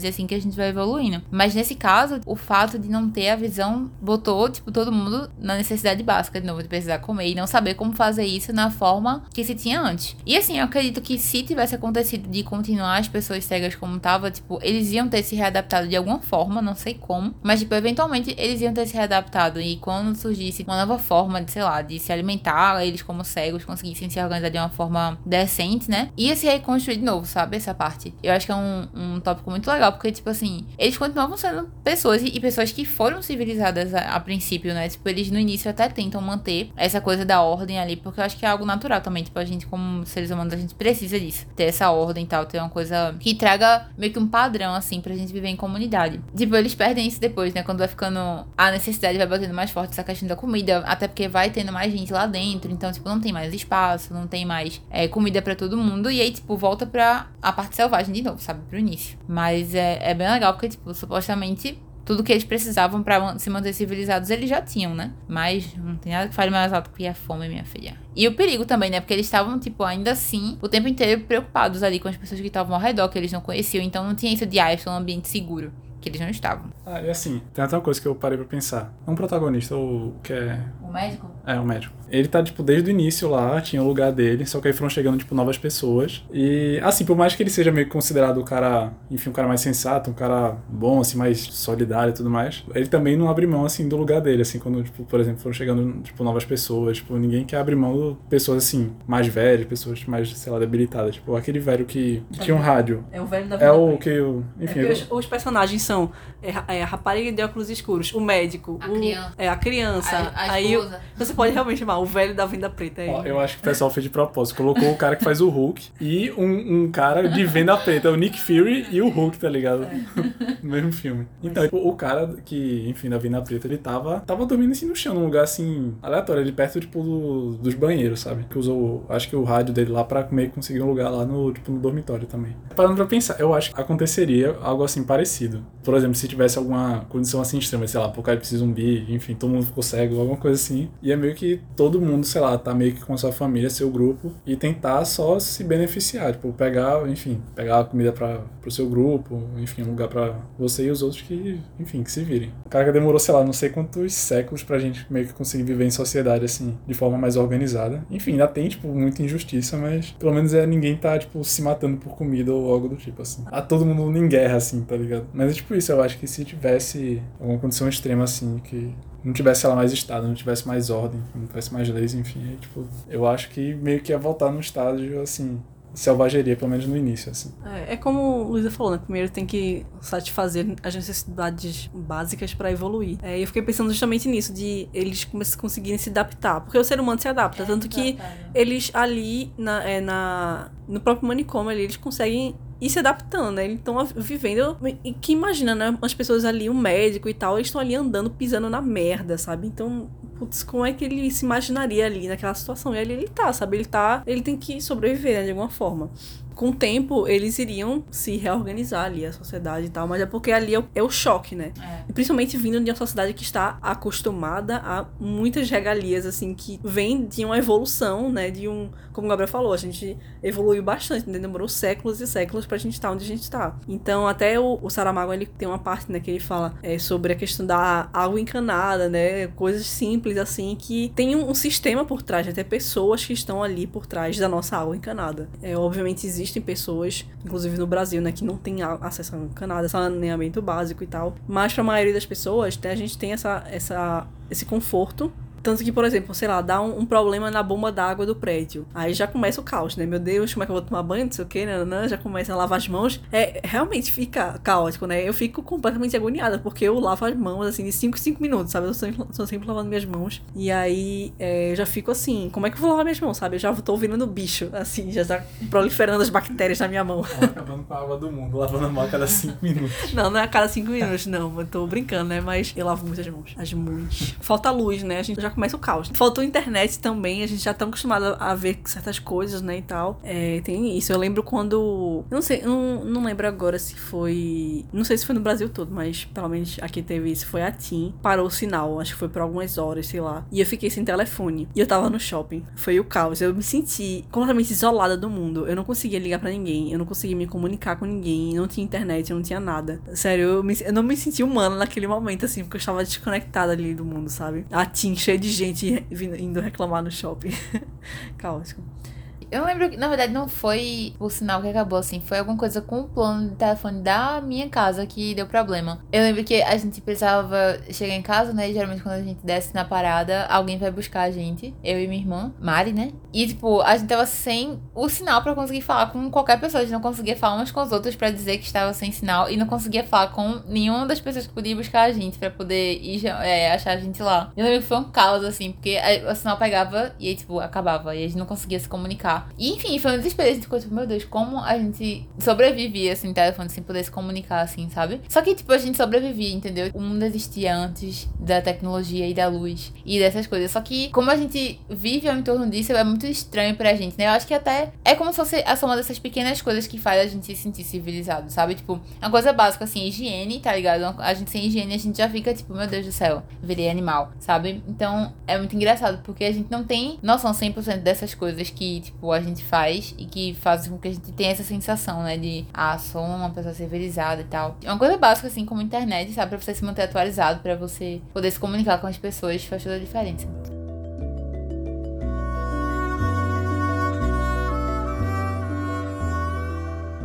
assim que a gente vai evoluindo. Mas nesse caso, o fato de não ter a visão botou, tipo, todo mundo na necessidade básica de novo, de precisar comer e não saber como fazer isso na forma que se tinha antes. E assim, eu acredito que se tivesse acontecido de continuar as pessoas cegas como tava, tipo, eles iam ter se readaptado de alguma forma, não sei como, mas tipo, eventualmente eles iam ter se readaptado e quando surgisse uma nova forma de, sei lá, de se alimentar, eles como cegos conseguissem se organizar de uma forma decente, né? Ia se reconstruir de novo, sabe? Essa parte. Eu acho que é um, um tópico muito legal porque, tipo assim, eles continuavam sendo pessoas e, e pessoas que foram civilizadas a, a, princípio, né? Tipo, eles no início até tentam manter essa coisa da ordem ali, porque eu acho que é algo natural também. Tipo, a gente, como seres humanos, a gente precisa disso. Ter essa ordem e tal, ter uma coisa que traga meio que um padrão, assim, pra gente viver em comunidade. Tipo, eles perdem isso depois, né? Quando vai ficando. A necessidade vai batendo mais forte essa questão da comida, até porque vai tendo mais gente lá dentro. Então, tipo, não tem mais espaço, não tem mais é, comida para todo mundo. E aí, tipo, volta pra a parte selvagem de novo, sabe? Pro início. Mas é, é bem legal, porque, tipo, supostamente tudo que eles precisavam para se manter civilizados eles já tinham, né? Mas não tem nada que fale mais alto que a fome, minha filha. E o perigo também, né? Porque eles estavam, tipo, ainda assim, o tempo inteiro preocupados ali com as pessoas que estavam ao redor, que eles não conheciam. Então não tinha isso de, ah, estou num ambiente seguro que eles não estavam. Ah, e assim, tem até uma coisa que eu parei pra pensar. Um protagonista, o que é. Médico? É, o médico. Ele tá, tipo, desde o início lá, tinha o lugar dele, só que aí foram chegando, tipo, novas pessoas. E, assim, por mais que ele seja meio considerado o cara, enfim, um cara mais sensato, um cara bom, assim, mais solidário e tudo mais, ele também não abre mão, assim, do lugar dele, assim, quando, tipo, por exemplo, foram chegando, tipo, novas pessoas, tipo, ninguém quer abrir mão de pessoas, assim, mais velhas, pessoas mais, sei lá, debilitadas. Tipo, aquele velho que, que tinha um rádio. É o velho da É o que, enfim... É os, os personagens são é, é, a rapariga de óculos escuros, o médico, a o, criança. É, a criança. A, a aí você pode realmente chamar o velho da venda preta. Aí. Ó, eu acho que o pessoal fez de propósito. Colocou o cara que faz o Hulk e um, um cara de venda preta, o Nick Fury e o Hulk, tá ligado? É. no mesmo filme. Então, tipo, o cara que, enfim, da venda preta, ele tava, tava dormindo assim no chão, num lugar assim, aleatório, ali perto, tipo, do, dos banheiros, sabe? Que usou, acho que o rádio dele lá pra meio que conseguir um lugar lá no, tipo, no dormitório também. Parando pra pensar, eu acho que aconteceria algo assim parecido. Por exemplo, se tivesse alguma condição assim extrema, sei lá, apocalipse zumbi, enfim, todo mundo ficou cego, alguma coisa assim. E é meio que todo mundo, sei lá, tá meio que com a sua família, seu grupo, e tentar só se beneficiar, tipo, pegar, enfim, pegar a comida para pro seu grupo, enfim, um lugar para você e os outros que, enfim, que se virem. O cara que demorou, sei lá, não sei quantos séculos pra gente meio que conseguir viver em sociedade assim, de forma mais organizada. Enfim, ainda tem, tipo, muita injustiça, mas pelo menos é ninguém tá, tipo, se matando por comida ou algo do tipo, assim. A todo mundo em guerra, assim, tá ligado? Mas é tipo isso, eu acho que se tivesse alguma condição extrema assim, que não tivesse ela mais Estado, não tivesse mais ordem, não tivesse mais leis, enfim, aí, tipo, eu acho que meio que ia voltar no estágio, assim, selvageria, pelo menos no início, assim. É, é como o Luísa falou, né? Primeiro tem que satisfazer as necessidades básicas para evoluir. É, eu fiquei pensando justamente nisso, de eles conseguirem se adaptar. Porque o ser humano se adapta, é, tanto que eles ali, na, é, na, no próprio manicômio ali, eles conseguem e se adaptando, né? Eles estão vivendo. E que imagina, né? As pessoas ali, o médico e tal, eles estão ali andando, pisando na merda, sabe? Então, putz, como é que ele se imaginaria ali naquela situação? E ali ele tá, sabe? Ele tá. Ele tem que sobreviver, né? De alguma forma com o tempo, eles iriam se reorganizar ali, a sociedade e tal, mas é porque ali é o, é o choque, né? É. E principalmente vindo de uma sociedade que está acostumada a muitas regalias, assim, que vem de uma evolução, né? De um, como o Gabriel falou, a gente evoluiu bastante, né? demorou séculos e séculos pra gente estar onde a gente está. Então, até o, o Saramago, ele tem uma parte, né, que ele fala é, sobre a questão da água encanada, né? Coisas simples, assim, que tem um, um sistema por trás, até pessoas que estão ali por trás da nossa água encanada. É, obviamente, existe existem pessoas, inclusive no Brasil, né, que não tem acesso a canada, saneamento básico e tal. Mas para a maioria das pessoas, né, a gente tem essa, essa, esse conforto tanto que, por exemplo, sei lá, dá um, um problema na bomba d'água do prédio. Aí já começa o caos, né? Meu Deus, como é que eu vou tomar banho? Não sei o que, né? Já começa a lavar as mãos. É, realmente fica caótico, né? Eu fico completamente agoniada, porque eu lavo as mãos, assim, de 5 em 5 minutos, sabe? Eu sou, sou sempre lavando minhas mãos. E aí é, eu já fico assim, como é que eu vou lavar minhas mãos, sabe? Eu já tô virando bicho, assim, já tá proliferando as bactérias na minha mão. acabando com a água do mundo, lavando a mão a cada 5 minutos. Não, não é a cada 5 minutos, não. Eu tô brincando, né? Mas eu lavo muitas mãos. As mãos. Falta luz, né? A gente já começa o caos. Faltou internet também, a gente já tá acostumado a ver certas coisas, né, e tal. É, tem isso. Eu lembro quando. Não sei, não, não lembro agora se foi. Não sei se foi no Brasil todo, mas pelo menos aqui teve isso. Foi a TIM. Parou o sinal, acho que foi por algumas horas, sei lá. E eu fiquei sem telefone. E eu tava no shopping. Foi o caos. Eu me senti completamente isolada do mundo. Eu não conseguia ligar para ninguém. Eu não conseguia me comunicar com ninguém. Não tinha internet, eu não tinha nada. Sério, eu, me, eu não me senti humana naquele momento, assim, porque eu estava desconectada ali do mundo, sabe? A TIM cheia de gente indo reclamar no shopping. Caótico. Eu não lembro, na verdade não foi o sinal que acabou assim, foi alguma coisa com o plano de telefone da minha casa que deu problema. Eu lembro que a gente precisava chegar em casa, né? E geralmente quando a gente desce na parada, alguém vai buscar a gente, eu e minha irmã, Mari, né? E tipo, a gente tava sem o sinal para conseguir falar com qualquer pessoa, a gente não conseguia falar umas com as outras para dizer que estava sem sinal e não conseguia falar com nenhuma das pessoas que podia buscar a gente para poder ir é, achar a gente lá. Eu lembro que foi um caos assim, porque o sinal pegava e aí tipo acabava e a gente não conseguia se comunicar. E enfim, foi um desespero, a gente ficou tipo, meu Deus, como a gente sobrevivia assim, telefone sem poder se comunicar assim, sabe? Só que tipo a gente sobrevivia, entendeu? O mundo existia antes da tecnologia e da luz e dessas coisas. Só que como a gente vive ao entorno disso, é muito estranho pra gente, né? Eu acho que até é como se fosse a soma dessas pequenas coisas que faz a gente se sentir civilizado, sabe? Tipo, uma coisa básica assim, higiene, tá ligado? A gente sem higiene, a gente já fica tipo, meu Deus do céu, virei animal, sabe? Então é muito engraçado porque a gente não tem noção 100% dessas coisas que, tipo, a gente faz e que fazem com que a gente tenha essa sensação, né? De, ah, sou uma pessoa civilizada e tal. É uma coisa básica, assim, como internet, sabe? Pra você se manter atualizado, para você poder se comunicar com as pessoas, faz toda a diferença.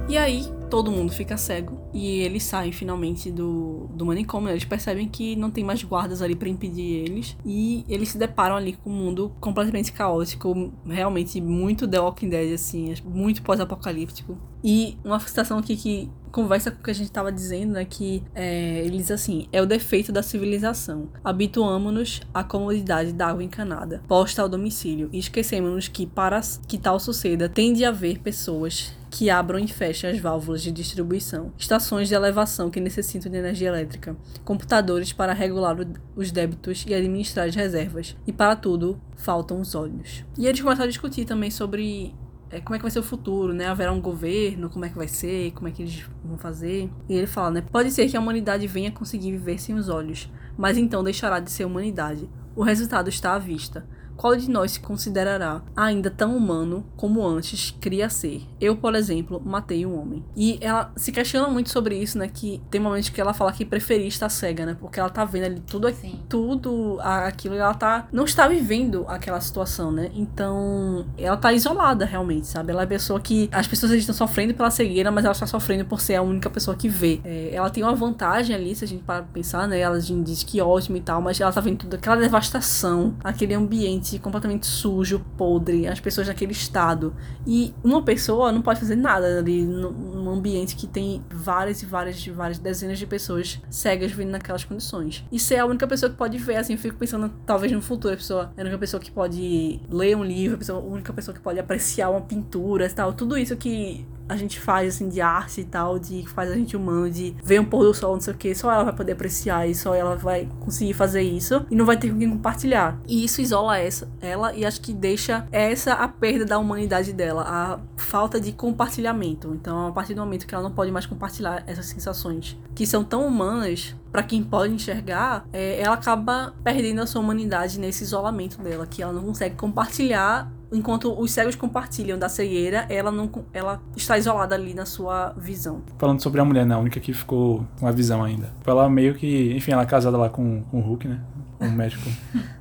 E aí, todo mundo fica cego e eles saem finalmente do, do manicômio. Eles percebem que não tem mais guardas ali para impedir eles e eles se deparam ali com um mundo completamente caótico, realmente muito The Walking Dead, assim, muito pós-apocalíptico. E uma citação aqui que conversa com o que a gente estava dizendo, né? Que é, ele diz assim: é o defeito da civilização. Habituamos-nos à comodidade da água encanada, posta ao domicílio, e esquecemos-nos que, para que tal suceda, tem de haver pessoas que abram e fechem as válvulas de distribuição, estações de elevação que necessitam de energia elétrica, computadores para regular os débitos e administrar as reservas, e para tudo faltam os olhos. E eles começam a discutir também sobre é, como é que vai ser o futuro, né? Haverá um governo, como é que vai ser, como é que eles vão fazer. E ele fala, né? Pode ser que a humanidade venha conseguir viver sem os olhos, mas então deixará de ser humanidade. O resultado está à vista qual de nós se considerará ainda tão humano como antes queria ser? Eu, por exemplo, matei um homem. E ela se questiona muito sobre isso, né? Que tem momentos que ela fala que preferia estar cega, né? Porque ela tá vendo ali tudo, Sim. tudo aquilo e ela tá não está vivendo aquela situação, né? Então, ela tá isolada realmente, sabe? Ela é a pessoa que as pessoas estão sofrendo pela cegueira, mas ela está sofrendo por ser a única pessoa que vê. É, ela tem uma vantagem ali, se a gente para pensar, né? Ela diz que ótimo e tal, mas ela tá vendo tudo aquela devastação, aquele ambiente completamente sujo, podre, as pessoas naquele estado. E uma pessoa não pode fazer nada ali num ambiente que tem várias e várias e várias dezenas de pessoas cegas vivendo naquelas condições. E ser a única pessoa que pode ver, assim, eu fico pensando, talvez no futuro, a pessoa é a única pessoa que pode ler um livro, a, pessoa, a única pessoa que pode apreciar uma pintura e tal. Tudo isso que a gente faz, assim, de arte e tal, de que faz a gente humano, de ver um pôr do sol, não sei o que, só ela vai poder apreciar e só ela vai conseguir fazer isso e não vai ter com quem compartilhar. E isso isola essa, ela e acho que deixa essa a perda da humanidade dela, a falta de compartilhamento. Então, a partir do momento que ela não pode mais compartilhar essas sensações que são tão humanas, para quem pode enxergar, é, ela acaba perdendo a sua humanidade nesse isolamento dela, que ela não consegue compartilhar enquanto os cegos compartilham da cegueira, ela não ela está isolada ali na sua visão. Falando sobre a mulher, né, a única que ficou com a visão ainda. Ela meio que, enfim, ela é casada lá com, com o Hulk, né? O médico,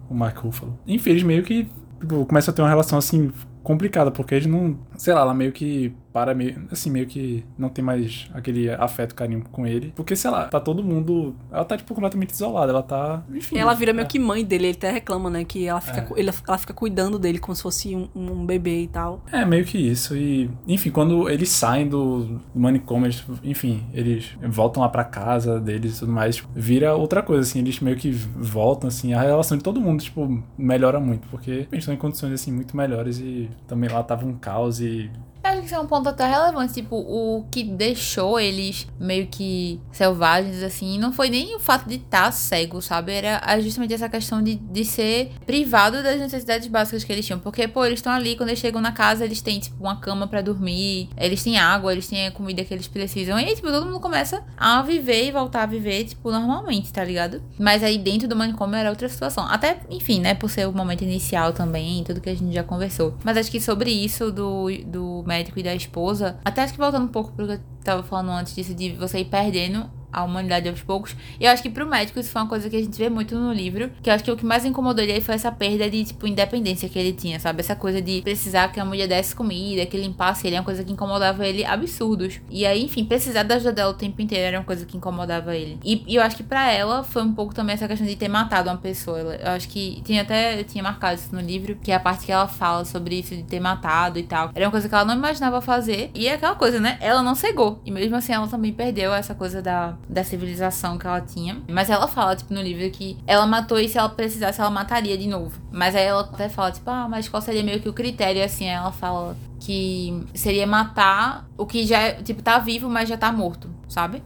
o Mark Ruffalo. Enfim, eles meio que tipo, começam a ter uma relação assim complicada, porque eles não, sei lá, ela meio que para meio, assim, meio que não tem mais aquele afeto, carinho com ele. Porque, sei lá, tá todo mundo. Ela tá, tipo, completamente isolada. Ela tá. Enfim. Ela vira é. meio que mãe dele, ele até reclama, né? Que ela fica, é. ele, ela fica cuidando dele como se fosse um, um, bebê e tal. É, meio que isso. E, enfim, quando eles saem do, do manicômio, eles, enfim, eles voltam lá pra casa deles e tudo mais, tipo, vira outra coisa, assim. Eles meio que voltam, assim. A relação de todo mundo, tipo, melhora muito. Porque eles estão em condições, assim, muito melhores e também lá tava um caos e Yeah. Acho que isso é um ponto até relevante. Tipo, o que deixou eles meio que selvagens, assim, não foi nem o fato de estar tá cego, sabe? Era justamente essa questão de, de ser privado das necessidades básicas que eles tinham. Porque, pô, eles estão ali, quando eles chegam na casa, eles têm, tipo, uma cama para dormir, eles têm água, eles têm a comida que eles precisam. E aí, tipo, todo mundo começa a viver e voltar a viver, tipo, normalmente, tá ligado? Mas aí dentro do manicômio era outra situação. Até, enfim, né, por ser o momento inicial também, tudo que a gente já conversou. Mas acho que sobre isso do, do médico e da esposa, até acho que voltando um pouco pro que eu tava falando antes disso, de você ir perdendo a humanidade aos poucos. E eu acho que pro médico isso foi uma coisa que a gente vê muito no livro, que eu acho que o que mais incomodou ele foi essa perda de, tipo, independência que ele tinha, sabe? Essa coisa de precisar que a mulher desse comida, que limpasse ele, é uma coisa que incomodava ele absurdos. E aí, enfim, precisar da ajuda dela o tempo inteiro era uma coisa que incomodava ele. E, e eu acho que para ela foi um pouco também essa questão de ter matado uma pessoa. Eu acho que tinha até, eu tinha marcado isso no livro, que é a parte que ela fala sobre isso de ter matado e tal. Era uma coisa que ela não imaginava fazer. E é aquela coisa, né? Ela não cegou. E mesmo assim, ela também perdeu essa coisa da, da civilização que ela tinha. Mas ela fala, tipo, no livro que ela matou e se ela precisasse, ela mataria de novo. Mas aí ela até fala, tipo, ah, mas qual seria meio que o critério, assim? Aí ela fala que seria matar o que já, tipo, tá vivo, mas já tá morto, sabe?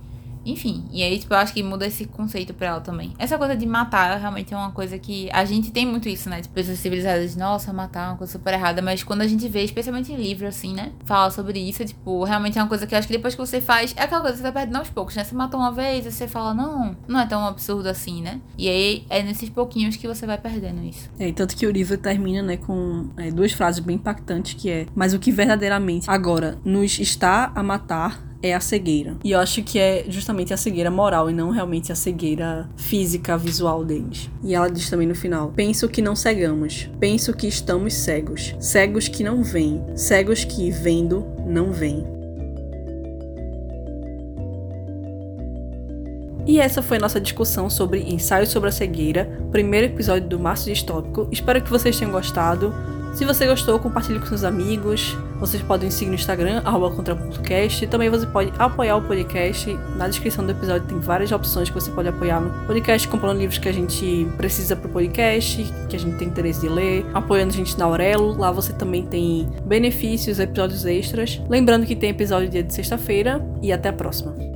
Enfim, e aí, tipo, eu acho que muda esse conceito pra ela também. Essa coisa de matar realmente é uma coisa que a gente tem muito isso, né? Tipo, pessoas civilizadas, nossa, matar é uma coisa super errada. Mas quando a gente vê, especialmente em livro, assim, né? Fala sobre isso, tipo, realmente é uma coisa que eu acho que depois que você faz, é aquela coisa que você vai perdendo aos poucos, né? Você matou uma vez, você fala, não, não é tão absurdo assim, né? E aí é nesses pouquinhos que você vai perdendo isso. É, tanto que o livro termina, né, com é, duas frases bem impactantes que é, mas o que verdadeiramente agora nos está a matar é a cegueira. E eu acho que é justamente a cegueira moral e não realmente a cegueira física, visual deles. E ela diz também no final: Penso que não cegamos, penso que estamos cegos, cegos que não veem, cegos que, vendo, não veem. E essa foi nossa discussão sobre Ensaio sobre a Cegueira, primeiro episódio do Março Distópico. Espero que vocês tenham gostado. Se você gostou, compartilhe com seus amigos. Vocês podem seguir no Instagram, contra.cast. Também você pode apoiar o podcast. Na descrição do episódio tem várias opções que você pode apoiar no podcast, comprando livros que a gente precisa pro podcast, que a gente tem interesse de ler, apoiando a gente na Aurelo. Lá você também tem benefícios, episódios extras. Lembrando que tem episódio dia de sexta-feira e até a próxima.